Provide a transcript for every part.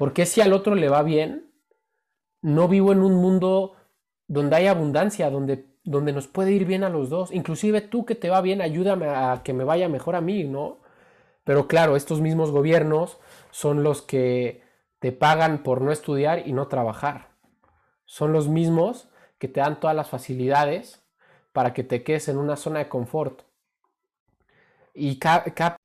Porque si al otro le va bien, no vivo en un mundo donde hay abundancia, donde, donde nos puede ir bien a los dos. Inclusive tú que te va bien, ayúdame a que me vaya mejor a mí, ¿no? Pero claro, estos mismos gobiernos son los que te pagan por no estudiar y no trabajar. Son los mismos que te dan todas las facilidades para que te quedes en una zona de confort. Y cap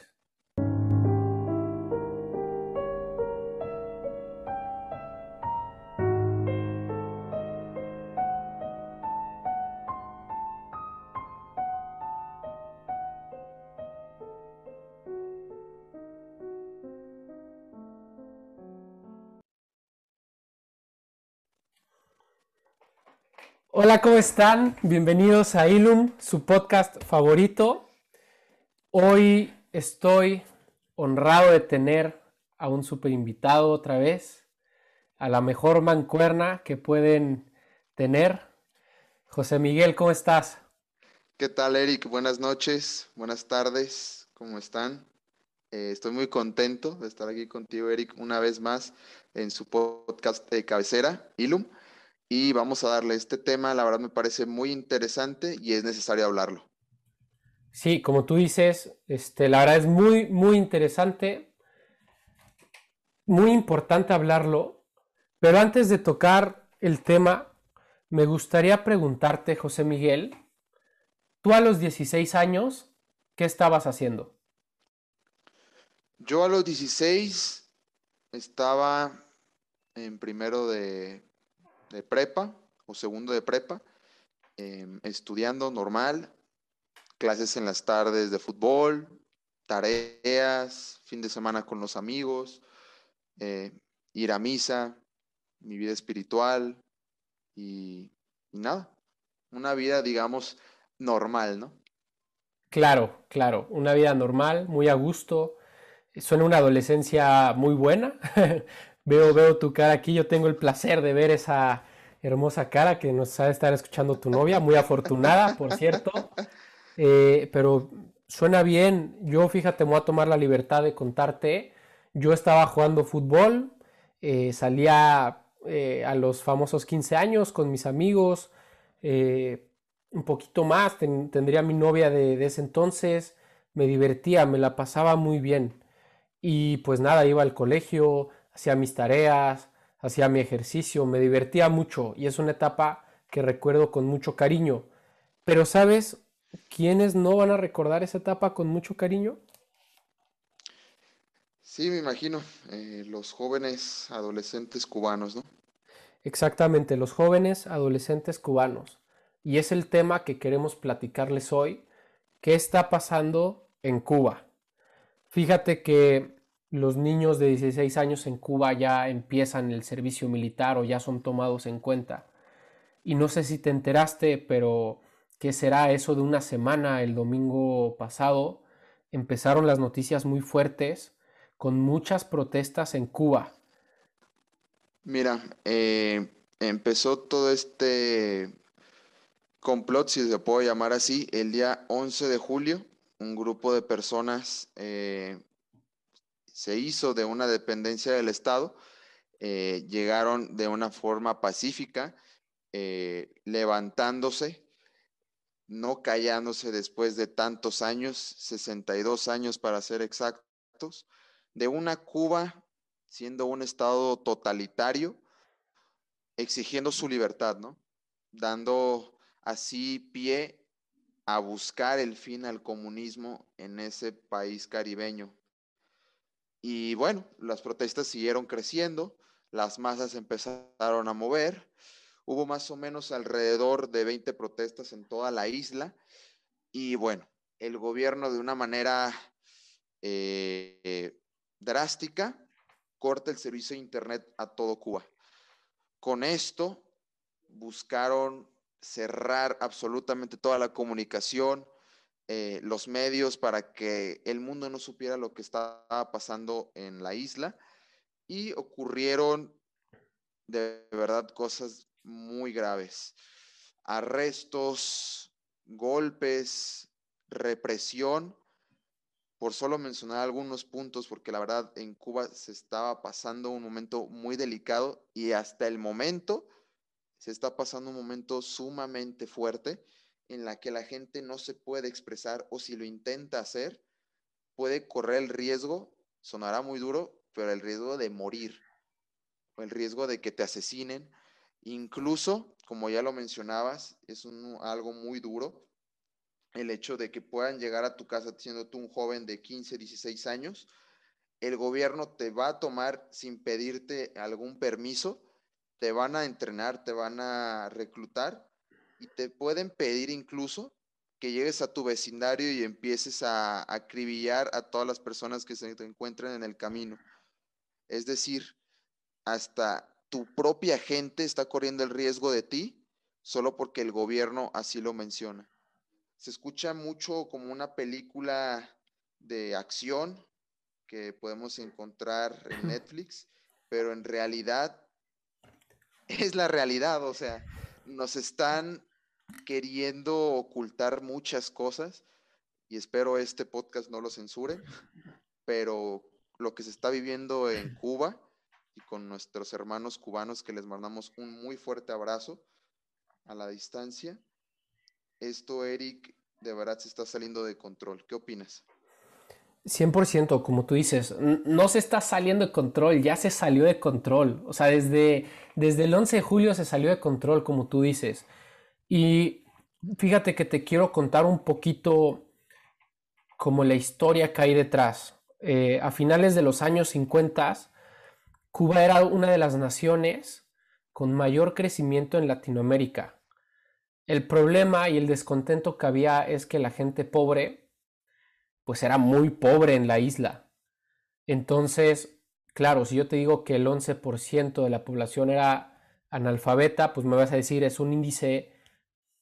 ¿cómo están? Bienvenidos a Ilum, su podcast favorito. Hoy estoy honrado de tener a un super invitado otra vez, a la mejor mancuerna que pueden tener. José Miguel, ¿cómo estás? ¿Qué tal, Eric? Buenas noches, buenas tardes, ¿cómo están? Eh, estoy muy contento de estar aquí contigo, Eric, una vez más en su podcast de cabecera, Ilum y vamos a darle este tema, la verdad me parece muy interesante y es necesario hablarlo. Sí, como tú dices, este, la verdad es muy, muy interesante, muy importante hablarlo, pero antes de tocar el tema, me gustaría preguntarte, José Miguel, tú a los 16 años, ¿qué estabas haciendo? Yo a los 16 estaba en primero de de prepa o segundo de prepa, em, estudiando normal, clases en las tardes de fútbol, tareas, fin de semana con los amigos, eh, ir a misa, mi vida espiritual y, y nada, una vida, digamos, normal, ¿no? Claro, claro, una vida normal, muy a gusto. Suena una adolescencia muy buena. Veo, veo tu cara aquí, yo tengo el placer de ver esa hermosa cara que nos ha de estar escuchando tu novia, muy afortunada, por cierto. Eh, pero suena bien, yo fíjate, me voy a tomar la libertad de contarte. Yo estaba jugando fútbol, eh, salía eh, a los famosos 15 años con mis amigos, un poquito más, tendría mi novia de, de ese entonces, me divertía, me la pasaba muy bien. Y pues nada, iba al colegio, hacía mis tareas, hacía mi ejercicio, me divertía mucho y es una etapa que recuerdo con mucho cariño. Pero ¿sabes quiénes no van a recordar esa etapa con mucho cariño? Sí, me imagino, eh, los jóvenes adolescentes cubanos, ¿no? Exactamente, los jóvenes adolescentes cubanos. Y es el tema que queremos platicarles hoy. ¿Qué está pasando en Cuba? Fíjate que los niños de 16 años en Cuba ya empiezan el servicio militar o ya son tomados en cuenta. Y no sé si te enteraste, pero ¿qué será eso de una semana? El domingo pasado empezaron las noticias muy fuertes con muchas protestas en Cuba. Mira, eh, empezó todo este complot, si se puede llamar así, el día 11 de julio. Un grupo de personas eh, se hizo de una dependencia del Estado, eh, llegaron de una forma pacífica, eh, levantándose, no callándose después de tantos años, 62 años para ser exactos, de una Cuba siendo un Estado totalitario, exigiendo su libertad, ¿no? Dando así pie a buscar el fin al comunismo en ese país caribeño. Y bueno, las protestas siguieron creciendo, las masas empezaron a mover, hubo más o menos alrededor de 20 protestas en toda la isla y bueno, el gobierno de una manera eh, drástica corta el servicio de Internet a todo Cuba. Con esto buscaron cerrar absolutamente toda la comunicación, eh, los medios para que el mundo no supiera lo que estaba pasando en la isla y ocurrieron de verdad cosas muy graves. Arrestos, golpes, represión por solo mencionar algunos puntos, porque la verdad en Cuba se estaba pasando un momento muy delicado y hasta el momento se está pasando un momento sumamente fuerte en la que la gente no se puede expresar o si lo intenta hacer, puede correr el riesgo, sonará muy duro, pero el riesgo de morir, el riesgo de que te asesinen, incluso, como ya lo mencionabas, es algo muy duro, el hecho de que puedan llegar a tu casa siendo tú un joven de 15, 16 años, el gobierno te va a tomar sin pedirte algún permiso, te van a entrenar, te van a reclutar y te pueden pedir incluso que llegues a tu vecindario y empieces a, acribillar a todas las personas que se te encuentren en el camino. Es decir, hasta tu propia gente está corriendo el riesgo de ti solo porque el gobierno así lo menciona se escucha mucho como una película de acción que podemos encontrar en Netflix, pero en realidad es la realidad, o sea, nos están queriendo ocultar muchas cosas y espero este podcast no lo censure, pero lo que se está viviendo en Cuba y con nuestros hermanos cubanos que les mandamos un muy fuerte abrazo a la distancia, esto, Eric, de verdad se está saliendo de control. ¿Qué opinas? 100%, como tú dices, no se está saliendo de control, ya se salió de control. O sea, desde, desde el 11 de julio se salió de control, como tú dices. Y fíjate que te quiero contar un poquito como la historia que hay detrás. Eh, a finales de los años 50, Cuba era una de las naciones con mayor crecimiento en Latinoamérica. El problema y el descontento que había es que la gente pobre, pues era muy pobre en la isla. Entonces, claro, si yo te digo que el 11% de la población era analfabeta, pues me vas a decir es un índice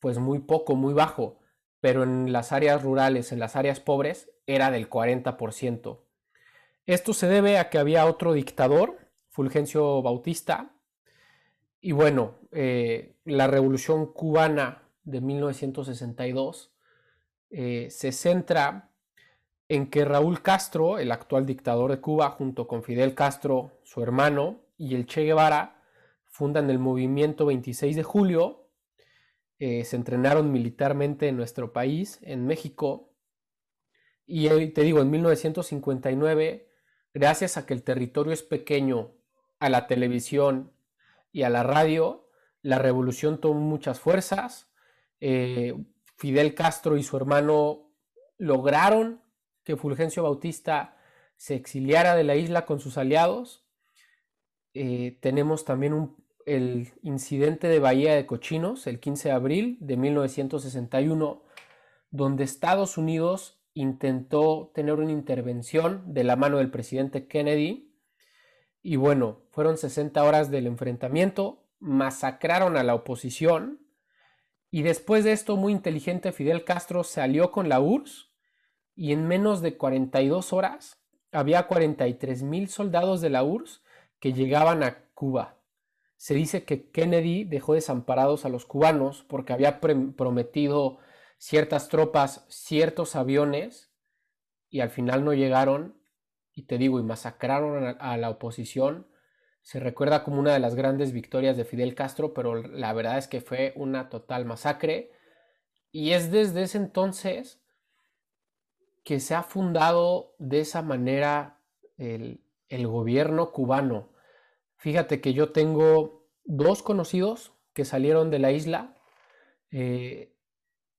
pues muy poco, muy bajo, pero en las áreas rurales, en las áreas pobres, era del 40%. Esto se debe a que había otro dictador, Fulgencio Bautista, y bueno, eh, la revolución cubana de 1962 eh, se centra en que Raúl Castro, el actual dictador de Cuba, junto con Fidel Castro, su hermano, y el Che Guevara, fundan el movimiento 26 de julio, eh, se entrenaron militarmente en nuestro país, en México, y te digo, en 1959, gracias a que el territorio es pequeño, a la televisión y a la radio, la revolución tomó muchas fuerzas. Eh, Fidel Castro y su hermano lograron que Fulgencio Bautista se exiliara de la isla con sus aliados. Eh, tenemos también el incidente de Bahía de Cochinos, el 15 de abril de 1961, donde Estados Unidos intentó tener una intervención de la mano del presidente Kennedy y bueno, fueron 60 horas del enfrentamiento, masacraron a la oposición y después de esto muy inteligente Fidel Castro se alió con la URSS y en menos de 42 horas había 43 mil soldados de la URSS que llegaban a Cuba. Se dice que Kennedy dejó desamparados a los cubanos porque había prometido ciertas tropas, ciertos aviones y al final no llegaron y te digo, y masacraron a, la oposición. Se recuerda como una de las grandes victorias de Fidel Castro, pero la verdad es que fue una total masacre. Y es desde ese entonces que se ha fundado de esa manera el, gobierno cubano. Fíjate que yo tengo dos conocidos que salieron de la isla. Eh,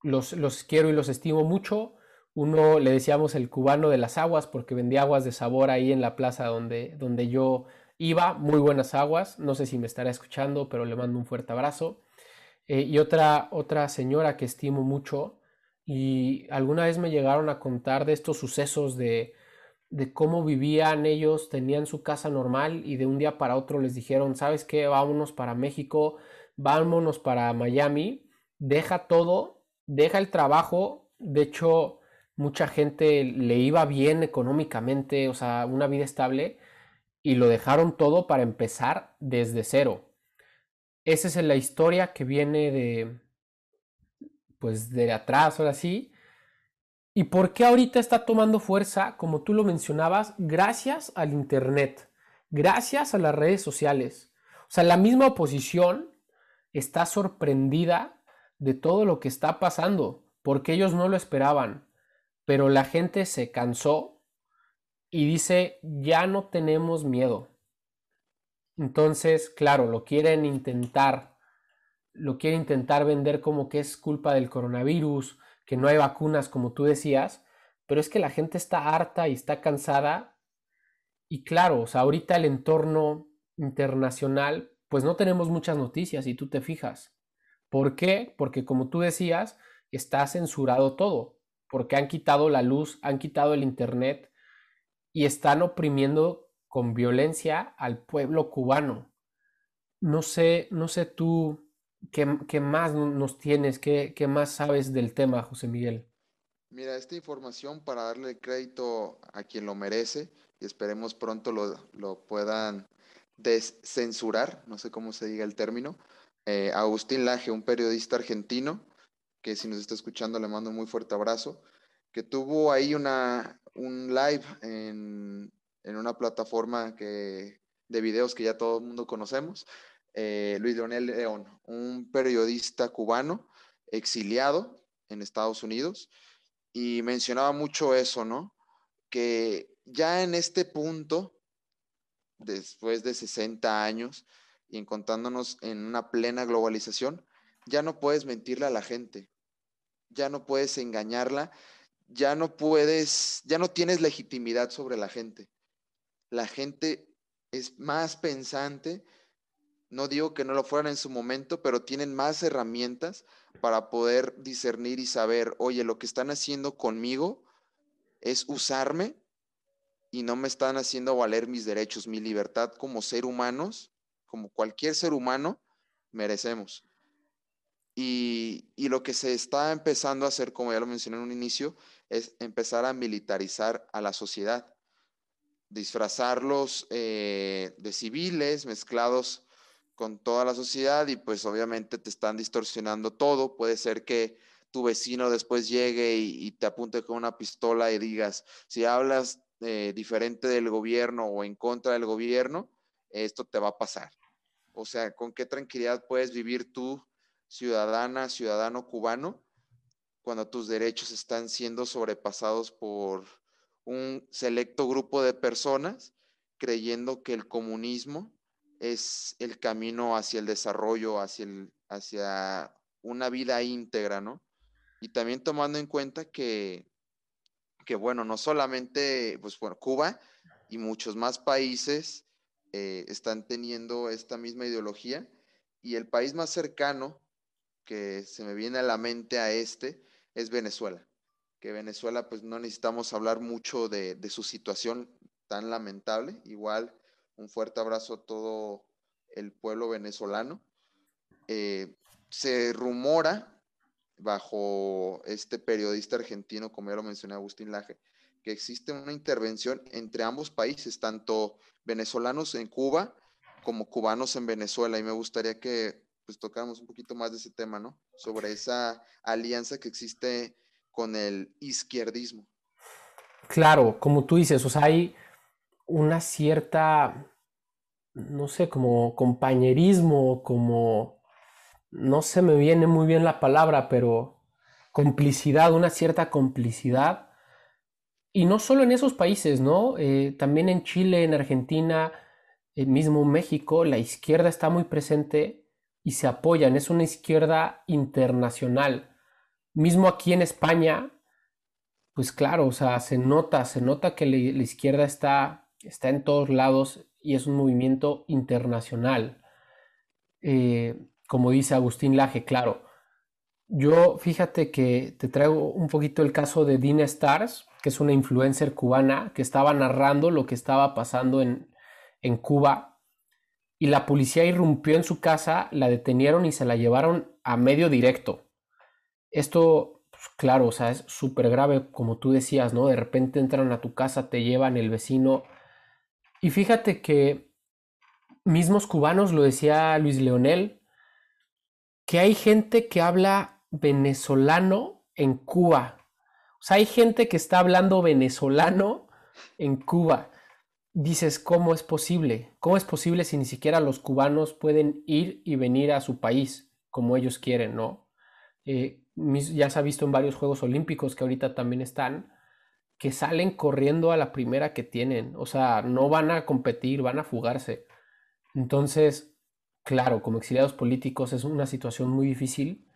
los, los quiero y los estimo mucho. Uno le decíamos el cubano de las aguas porque vendía aguas de sabor ahí en la plaza donde, donde yo iba, muy buenas aguas, no sé si me estará escuchando, pero le mando un fuerte abrazo. Eh, y otra, otra señora que estimo mucho y alguna vez me llegaron a contar de estos sucesos de, de cómo vivían ellos, tenían su casa normal y de un día para otro les dijeron, ¿sabes qué? Vámonos para México, vámonos para Miami, deja todo, deja el trabajo, de hecho mucha gente le iba bien económicamente, o sea, una vida estable, y lo dejaron todo para empezar desde cero. Esa es la historia que viene de, pues, de atrás, ahora sí. ¿Y por qué ahorita está tomando fuerza, como tú lo mencionabas, gracias al Internet, gracias a las redes sociales? O sea, la misma oposición está sorprendida de todo lo que está pasando, porque ellos no lo esperaban, pero la gente se cansó y dice, ya no tenemos miedo. Entonces, claro, lo quieren intentar, lo quieren intentar vender como que es culpa del coronavirus, que no hay vacunas, como tú decías, pero es que la gente está harta y está cansada. Y claro, o sea, ahorita el entorno internacional, pues no tenemos muchas noticias, y tú te fijas. ¿Por qué? Porque como tú decías, está censurado todo, porque han quitado la luz, han quitado el internet y están oprimiendo con violencia al pueblo cubano. No sé, no sé tú qué, más nos tienes, qué, más sabes del tema, José Miguel. Mira, esta información para darle crédito a quien lo merece y esperemos pronto lo, lo puedan descensurar, no sé cómo se diga el término. Eh, Agustín Laje, un periodista argentino, que si nos está escuchando le mando un muy fuerte abrazo, que tuvo ahí una, un live en, en una plataforma que, de videos que ya todo el mundo conocemos, eh, Luis Leonel León, un periodista cubano exiliado en Estados Unidos, y mencionaba mucho eso, ¿no? Que ya en este punto, después de 60 años, y encontrándonos en una plena globalización, ya no puedes mentirle a la gente, ya no puedes engañarla, ya no puedes, ya no tienes legitimidad sobre la gente la gente es más pensante. No digo que no lo fueran en su momento, pero tienen más herramientas para poder discernir y saber, oye, lo que están haciendo conmigo es usarme y no me están haciendo valer mis derechos, mi libertad como ser humanos, como cualquier ser humano, merecemos. Y, y, lo que se está empezando a hacer, como ya lo mencioné en un inicio, es empezar a militarizar a la sociedad disfrazarlos eh, de civiles mezclados con toda la sociedad y pues obviamente te están distorsionando todo. Puede ser que tu vecino después llegue y, te apunte con una pistola y digas, si hablas eh, diferente del gobierno o en contra del gobierno, esto te va a pasar. O sea, ¿con qué tranquilidad puedes vivir tú, ciudadana, ciudadano cubano, cuando tus derechos están siendo sobrepasados por un selecto grupo de personas creyendo que el comunismo es el camino hacia el desarrollo, hacia, el, hacia una vida íntegra, ¿no? Y también tomando en cuenta que, que bueno, no solamente, pues bueno, Cuba y muchos más países eh, están teniendo esta misma ideología y el país más cercano que se me viene a la mente a este es Venezuela que Venezuela, pues no necesitamos hablar mucho de, su situación tan lamentable. Igual, un fuerte abrazo a todo el pueblo venezolano. Eh, se rumora, bajo este periodista argentino, como ya lo mencioné, Agustín Laje, que existe una intervención entre ambos países, tanto venezolanos en Cuba como cubanos en Venezuela. Y me gustaría que pues tocáramos un poquito más de ese tema, ¿no? Sobre esa alianza que existe con el izquierdismo. Claro, como tú dices, o sea, hay una cierta, no sé, como compañerismo, como, no se me viene muy bien la palabra, pero complicidad, una cierta complicidad. Y no solo en esos países, ¿no? Eh, también en Chile, en Argentina, el mismo México, la izquierda está muy presente y se apoyan. Es una izquierda internacional mismo aquí en España, pues claro, o sea, se nota, se nota que la, izquierda está, está en todos lados y es un movimiento internacional. Eh, como dice Agustín Laje, claro. Yo fíjate que te traigo un poquito el caso de Dina Stars, que es una influencer cubana que estaba narrando lo que estaba pasando en, en Cuba y la policía irrumpió en su casa, la detenieron y se la llevaron a medio directo. Esto, pues, claro, o sea, es súper grave, como tú decías, ¿no? De repente entran a tu casa, te llevan el vecino. Y fíjate que mismos cubanos, lo decía Luis Leonel, que hay gente que habla venezolano en Cuba. O sea, hay gente que está hablando venezolano en Cuba. Dices, ¿cómo es posible? ¿Cómo es posible si ni siquiera los cubanos pueden ir y venir a su país como ellos quieren, no? Eh, ya se ha visto en varios Juegos Olímpicos que ahorita también están, que salen corriendo a la primera que tienen. O sea, no van a competir, van a fugarse. Entonces, claro, como exiliados políticos es una situación muy difícil,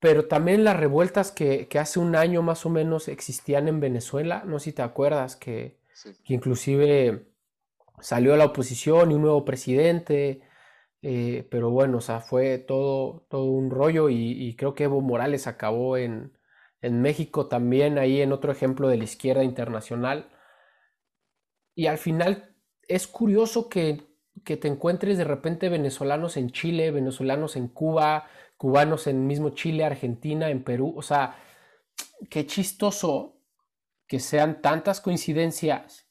pero también las revueltas que, hace un año más o menos existían en Venezuela, no sé si te acuerdas, que, inclusive salió la oposición y un nuevo presidente, eh, pero bueno, o sea, fue todo, todo un rollo y, creo que Evo Morales acabó en, en México también, ahí en otro ejemplo de la izquierda internacional. Y al final es curioso que, que te encuentres de repente venezolanos en Chile, venezolanos en Cuba, cubanos en mismo Chile, Argentina, en Perú. O sea, qué chistoso que sean tantas coincidencias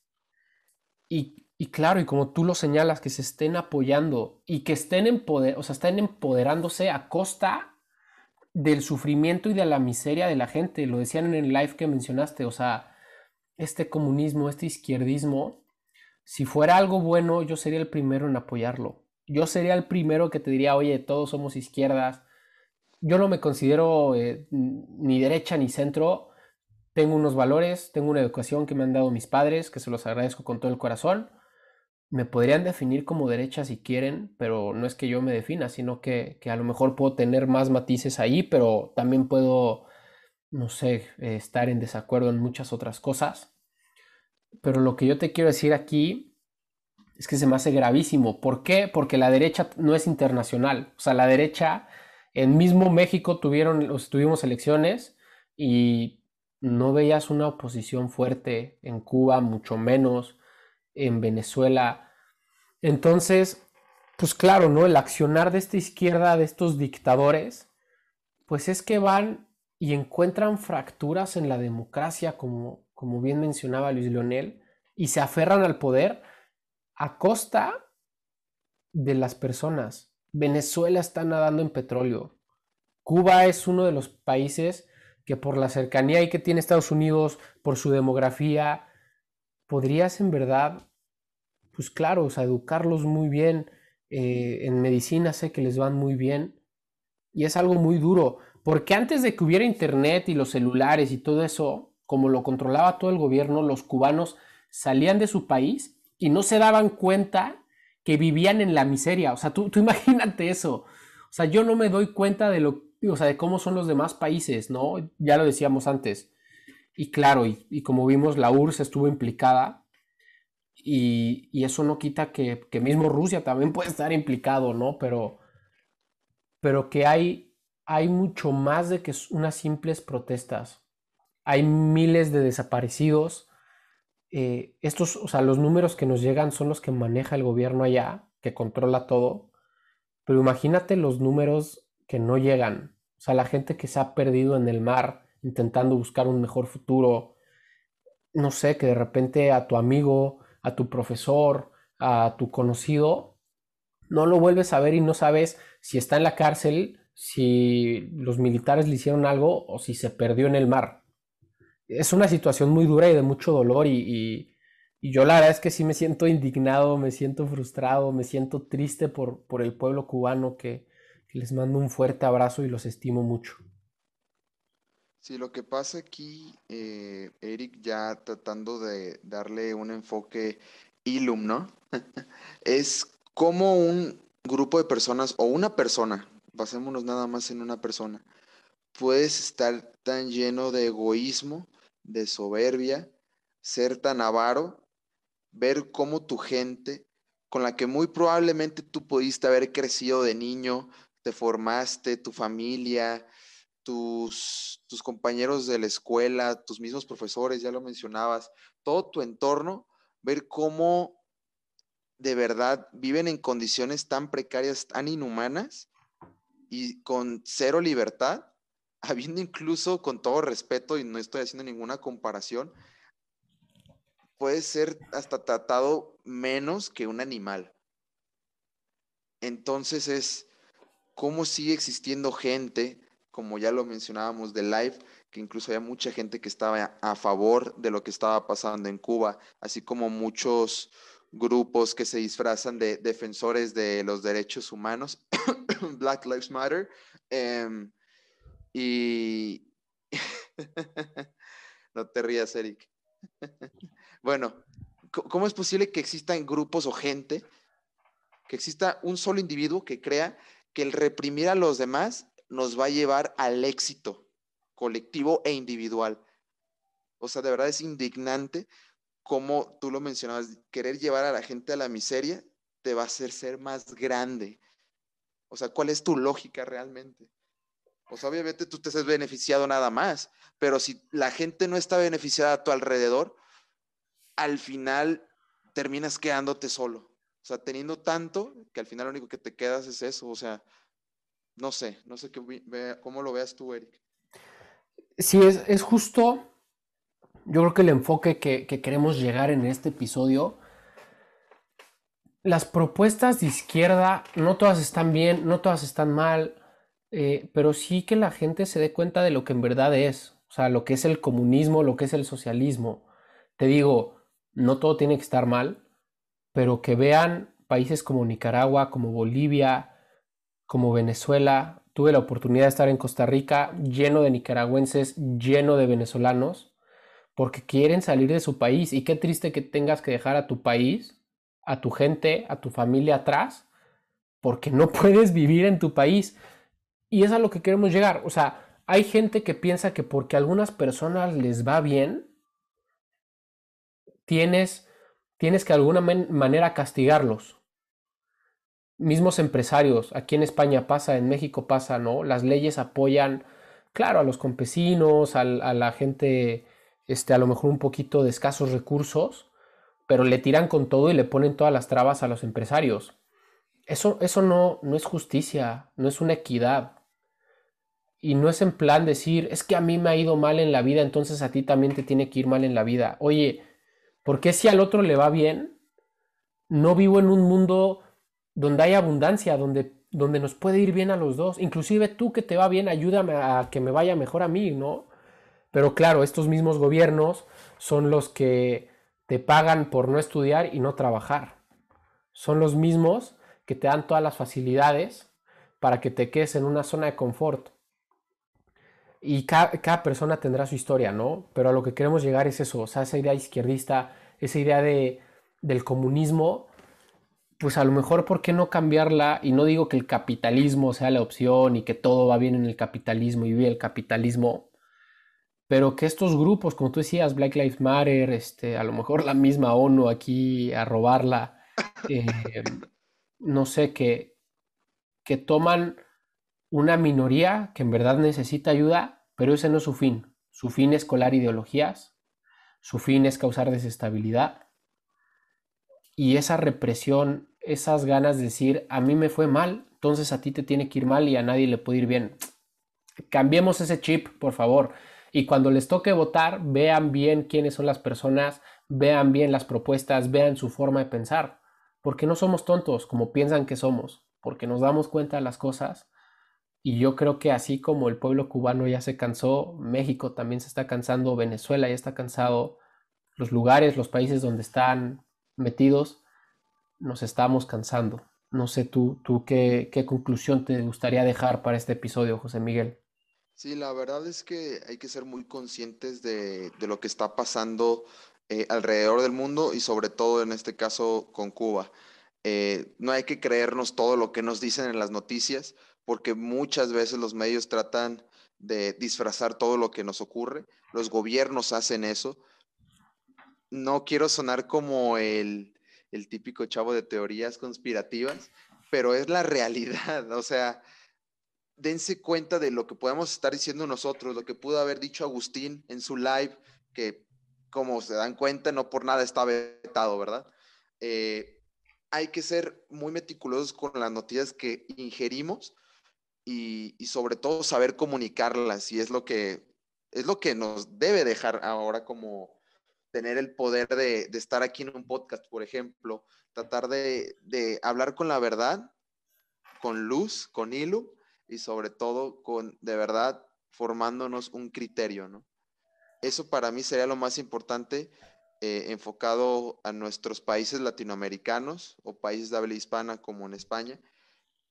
y, claro, y como tú lo señalas, que se estén apoyando y que estén, o sea, estén empoderándose a costa del sufrimiento y de la miseria de la gente. Lo decían en el live que mencionaste, o sea, este comunismo, este izquierdismo, si fuera algo bueno, yo sería el primero en apoyarlo. Yo sería el primero que te diría, oye, todos somos izquierdas, yo no me considero eh, ni derecha ni centro. Tengo unos valores, tengo una educación que me han dado mis padres, que se los agradezco con todo el corazón. Me podrían definir como derecha si quieren, pero no es que yo me defina, sino que, a lo mejor puedo tener más matices ahí, pero también puedo, no sé, estar en desacuerdo en muchas otras cosas. Pero lo que yo te quiero decir aquí es que se me hace gravísimo. ¿Por qué? Porque la derecha no es internacional. O sea, la derecha en mismo México tuvieron, tuvimos elecciones y no veías una oposición fuerte en Cuba, mucho menos en Venezuela. Entonces, pues claro, ¿no? El accionar de esta izquierda, de estos dictadores, pues es que van y encuentran fracturas en la democracia, como, como bien mencionaba Luis Leonel, y se aferran al poder a costa de las personas. Venezuela está nadando en petróleo. Cuba es uno de los países que por la cercanía y que tiene Estados Unidos, por su demografía, podrías en verdad, pues claro, o sea, educarlos muy bien. Eh, en medicina sé que les van muy bien. Y es algo muy duro, porque antes de que hubiera internet y los celulares y todo eso, como lo controlaba todo el gobierno, los cubanos salían de su país y no se daban cuenta que vivían en la miseria. O sea, tú, imagínate eso. O sea, yo no me doy cuenta de lo, o sea, de cómo son los demás países, ¿no? Ya lo decíamos antes. Y claro, y, como vimos, la URSS estuvo implicada y, eso no quita que, que, mismo Rusia también puede estar implicado, ¿no? Pero, pero que hay, hay mucho más de que unas simples protestas. Hay miles de desaparecidos, eh, estos, o sea, los números que nos llegan son los que maneja el gobierno allá, que controla todo, pero imagínate los números que no llegan, o sea, la gente que se ha perdido en el mar intentando buscar un mejor futuro, no sé, que de repente a tu amigo, a tu profesor, a tu conocido, no lo vuelves a ver y no sabes si está en la cárcel, si los militares le hicieron algo o si se perdió en el mar es una situación muy dura y de mucho dolor y, yo la verdad es que sí me siento indignado, me siento frustrado, me siento triste por, por el pueblo cubano que, les mando un fuerte abrazo y los estimo mucho. Sí, lo que pasa aquí, eh, Eric, ya tratando de darle un enfoque ilum, ¿no? es como un grupo de personas o una persona, basémonos nada más en una persona, puedes estar tan lleno de egoísmo de soberbia, ser tan avaro, ver cómo tu gente, con la que muy probablemente tú pudiste haber crecido de niño, te formaste, tu familia, tus, tus compañeros de la escuela, tus mismos profesores, ya lo mencionabas, todo tu entorno, ver cómo de verdad viven en condiciones tan precarias, tan inhumanas y con cero libertad, habiendo incluso, con todo respeto, y no estoy haciendo ninguna comparación, puede ser hasta tratado menos que un animal. Entonces es cómo sigue existiendo gente, como ya lo mencionábamos de live, que incluso había mucha gente que estaba a favor de lo que estaba pasando en Cuba, así como muchos grupos que se disfrazan de defensores de los derechos humanos, Black Lives Matter, em, y... no te rías, Eric. bueno, ¿cómo es posible que existan grupos o gente, que exista un solo individuo que crea que el reprimir a los demás nos va a llevar al éxito colectivo e individual? O sea, de verdad es indignante como tú lo mencionabas, querer llevar a la gente a la miseria te va a hacer ser más grande. O sea, ¿cuál es tu lógica realmente? Pues obviamente tú te has beneficiado nada más, pero si la gente no está beneficiada a tu alrededor, al final terminas quedándote solo. O sea, teniendo tanto que al final lo único que te quedas es eso. O sea, no sé, no sé qué, cómo lo veas tú, Eric. Sí, es, es justo yo creo que el enfoque que, queremos llegar en este episodio, las propuestas de izquierda, no todas están bien, no todas están mal, eh, pero sí que la gente se dé cuenta de lo que en verdad es, o sea, lo que es el comunismo, lo que es el socialismo. Te digo, no todo tiene que estar mal, pero que vean países como Nicaragua, como Bolivia, como Venezuela. Tuve la oportunidad de estar en Costa Rica lleno de nicaragüenses, lleno de venezolanos porque quieren salir de su país. Y qué triste que tengas que dejar a tu país, a tu gente, a tu familia atrás, porque no puedes vivir en tu país. Y es a lo que queremos llegar. O sea, hay gente que piensa que porque a algunas personas les va bien, tienes, tienes que de alguna manera castigarlos. Mismos empresarios, aquí en España pasa, en México pasa, ¿no? Las leyes apoyan, claro, a los campesinos, a la gente este, a lo mejor un poquito de escasos recursos, pero le tiran con todo y le ponen todas las trabas a los empresarios. Eso, eso no, no es justicia, no es una equidad. Y no es en plan decir, es que a mí me ha ido mal en la vida, entonces a ti también te tiene que ir mal en la vida. Oye, ¿por qué si al otro le va bien, no vivo en un mundo donde hay abundancia, donde, donde nos puede ir bien a los dos? Inclusive tú que te va bien, ayúdame a que me vaya mejor a mí, ¿no? Pero claro, estos mismos gobiernos son los que te pagan por no estudiar y no trabajar. Son los mismos que te dan todas las facilidades para que te quedes en una zona de confort. Y cada, persona tendrá su historia, ¿no? Pero a lo que queremos llegar es eso, esa idea izquierdista, esa idea de, del comunismo, pues a lo mejor, ¿por qué no cambiarla? Y no digo que el capitalismo sea la opción y que todo va bien en el capitalismo y vive el capitalismo, pero que estos grupos, como tú decías, Black Lives Matter, este, a lo mejor la misma ONU aquí a robarla, eh, no sé, que, que toman una minoría que en verdad necesita ayuda, pero ese no es su fin. Su fin es colar ideologías, su fin es causar desestabilidad. Y esa represión, esas ganas de decir, a mí me fue mal, entonces a ti te tiene que ir mal y a nadie le puede ir bien. Cambiemos ese chip, por favor. Y cuando les toque votar, vean bien quiénes son las personas, vean bien las propuestas, vean su forma de pensar. Porque no somos tontos como piensan que somos, porque nos damos cuenta de las cosas. Y yo creo que así como el pueblo cubano ya se cansó, México también se está cansando, Venezuela ya está cansado, los lugares, los países donde están metidos, nos estamos cansando. No sé tú, tú qué, qué conclusión te gustaría dejar para este episodio, José Miguel. Sí, la verdad es que hay que ser muy conscientes de, lo que está pasando eh, alrededor del mundo y sobre todo en este caso con Cuba. Eh, no hay que creernos todo lo que nos dicen en las noticias porque muchas veces los medios tratan de disfrazar todo lo que nos ocurre. Los gobiernos hacen eso. No quiero sonar como el, el típico chavo de teorías conspirativas, pero es la realidad. O sea, dense cuenta de lo que podemos estar diciendo nosotros, lo que pudo haber dicho Agustín en su live, que como se dan cuenta, no por nada está vetado, ¿verdad? Eh, hay que ser muy meticulosos con las noticias que ingerimos y, sobre todo saber comunicarlas y es lo que es lo que nos debe dejar ahora como tener el poder de, estar aquí en un podcast, por ejemplo, tratar de, de hablar con la verdad, con luz, con hilo y sobre todo con de verdad formándonos un criterio, ¿no? Eso para mí sería lo más importante eh, enfocado a nuestros países latinoamericanos o países de habla hispana como en España.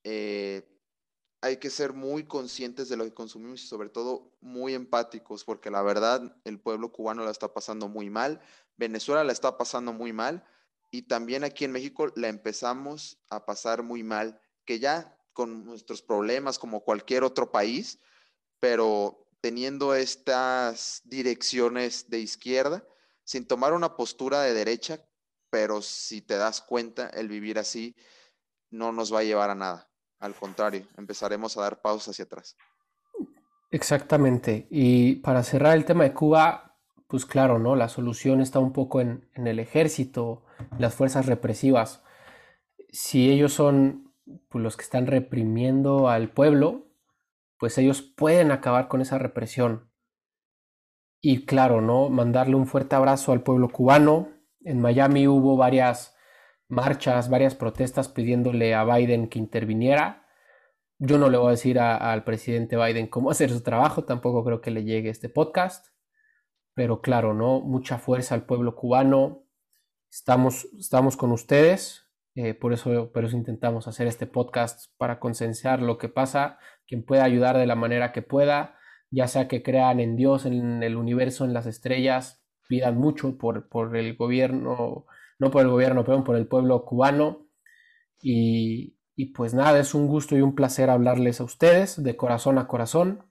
Eh, hay que ser muy conscientes de lo que consumimos y sobre todo muy empáticos, porque la verdad el pueblo cubano la está pasando muy mal, Venezuela la está pasando muy mal y también aquí en México la empezamos a pasar muy mal, que ya con nuestros problemas como cualquier otro país, pero teniendo estas direcciones de izquierda, sin tomar una postura de derecha, pero si te das cuenta, el vivir así no nos va a llevar a nada. Al contrario, empezaremos a dar pausas hacia atrás. Exactamente. Y para cerrar el tema de Cuba, pues claro, ¿no? La solución está un poco en, el ejército, las fuerzas represivas. Si ellos son pues, los que están reprimiendo al pueblo, pues ellos pueden acabar con esa represión. Y claro, ¿no? Mandarle un fuerte abrazo al pueblo cubano. En Miami hubo varias marchas, varias protestas pidiéndole a Biden que interviniera. Yo no le voy a decir al presidente Biden cómo hacer su trabajo, tampoco creo que le llegue este podcast, pero claro, ¿no? Mucha fuerza al pueblo cubano. Estamos, estamos con ustedes, eh, por, eso, por eso intentamos hacer este podcast para concienciar lo que pasa, quien pueda ayudar de la manera que pueda, ya sea que crean en Dios, en el universo, en las estrellas, pidan mucho por, por el gobierno no por el gobierno, pero por el pueblo cubano. Y, pues nada, es un gusto y un placer hablarles a ustedes de corazón a corazón.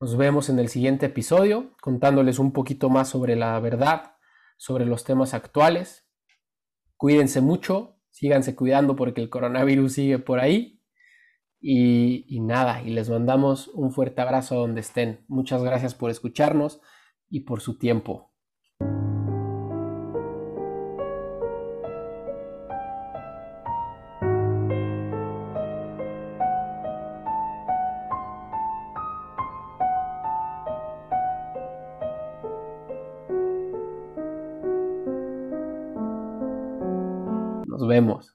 Nos vemos en el siguiente episodio contándoles un poquito más sobre la verdad, sobre los temas actuales. Cuídense mucho, síganse cuidando porque el coronavirus sigue por ahí. Y, nada, y les mandamos un fuerte abrazo donde estén. Muchas gracias por escucharnos y por su tiempo.